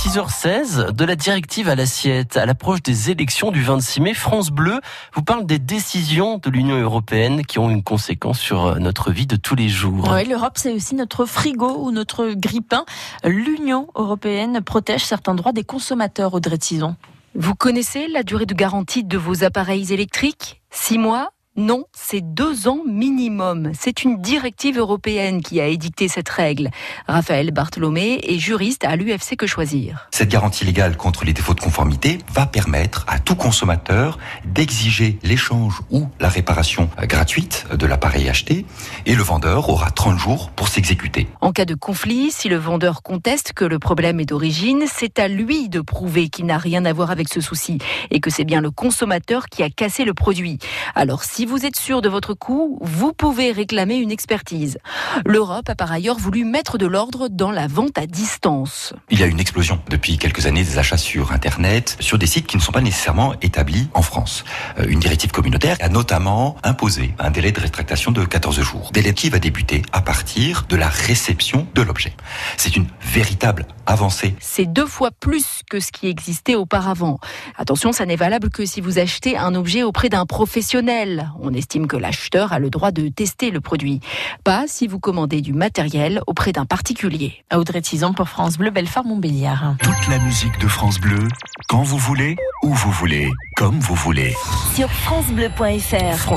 6h16, de la directive à l'assiette, à l'approche des élections du 26 mai, France Bleu vous parle des décisions de l'Union européenne qui ont une conséquence sur notre vie de tous les jours. Oui, l'Europe, c'est aussi notre frigo ou notre grille-pain. L'Union européenne protège certains droits des consommateurs, Audrey Tison. Vous connaissez la durée de garantie de vos appareils électriques? Six mois? Non, c'est deux ans minimum. C'est une directive européenne qui a édicté cette règle. Raphaël Bartholomé est juriste à l'UFC Que Choisir. Cette garantie légale contre les défauts de conformité va permettre à tout consommateur d'exiger l'échange ou la réparation gratuite de l'appareil acheté et le vendeur aura 30 jours pour s'exécuter. En cas de conflit, si le vendeur conteste que le problème est d'origine, c'est à lui de prouver qu'il n'a rien à voir avec ce souci et que c'est bien le consommateur qui a cassé le produit. Alors si vous êtes sûr de votre coût, vous pouvez réclamer une expertise. L'Europe a par ailleurs voulu mettre de l'ordre dans la vente à distance. Il y a une explosion depuis quelques années des achats sur Internet, sur des sites qui ne sont pas nécessairement établis en France. Euh, une directive communautaire a notamment imposé un délai de rétractation de 14 jours. Délai qui va débuter à partir de la réception de l'objet. C'est une véritable avancée. C'est deux fois plus que ce qui existait auparavant. Attention, ça n'est valable que si vous achetez un objet auprès d'un professionnel. On estime que l'acheteur a le droit de tester le produit. Pas si vous commandez du matériel auprès d'un particulier. Audrey Tison pour France Bleu, Belfort, Montbéliard. Toute la musique de France Bleu, quand vous voulez, où vous voulez, comme vous voulez. Sur FranceBleu.fr.